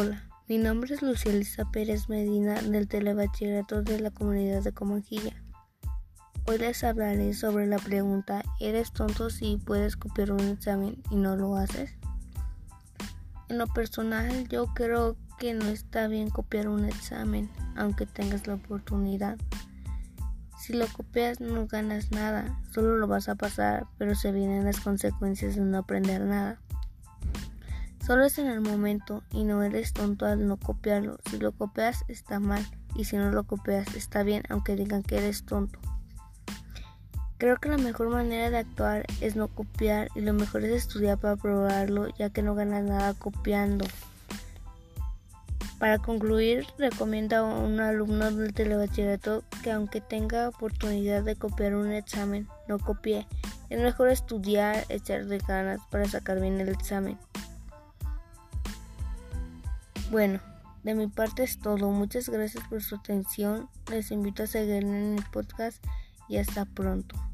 Hola, mi nombre es Lucía Elisa Pérez Medina del Telebachillerato de la Comunidad de Comanjilla. Hoy les hablaré sobre la pregunta ¿Eres tonto si puedes copiar un examen y no lo haces? En lo personal yo creo que no está bien copiar un examen aunque tengas la oportunidad. Si lo copias no ganas nada, solo lo vas a pasar, pero se vienen las consecuencias de no aprender nada. Solo es en el momento y no eres tonto al no copiarlo. Si lo copias está mal y si no lo copias está bien aunque digan que eres tonto. Creo que la mejor manera de actuar es no copiar y lo mejor es estudiar para probarlo ya que no ganas nada copiando. Para concluir, recomiendo a un alumno del telebachillerato que aunque tenga oportunidad de copiar un examen, no copie. Es mejor estudiar, echarle ganas para sacar bien el examen. Bueno, de mi parte es todo. Muchas gracias por su atención. Les invito a seguirme en el podcast y hasta pronto.